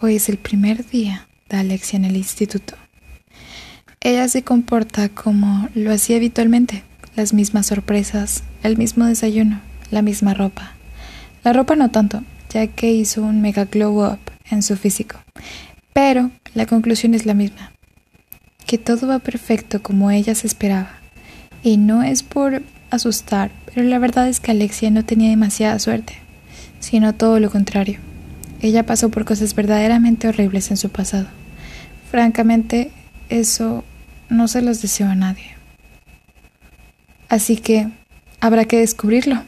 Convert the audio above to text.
Hoy es el primer día de Alexia en el instituto. Ella se comporta como lo hacía habitualmente, las mismas sorpresas, el mismo desayuno, la misma ropa. La ropa no tanto, ya que hizo un mega glow up en su físico. Pero la conclusión es la misma, que todo va perfecto como ella se esperaba. Y no es por asustar, pero la verdad es que Alexia no tenía demasiada suerte, sino todo lo contrario. Ella pasó por cosas verdaderamente horribles en su pasado. Francamente, eso no se los deseo a nadie. Así que habrá que descubrirlo.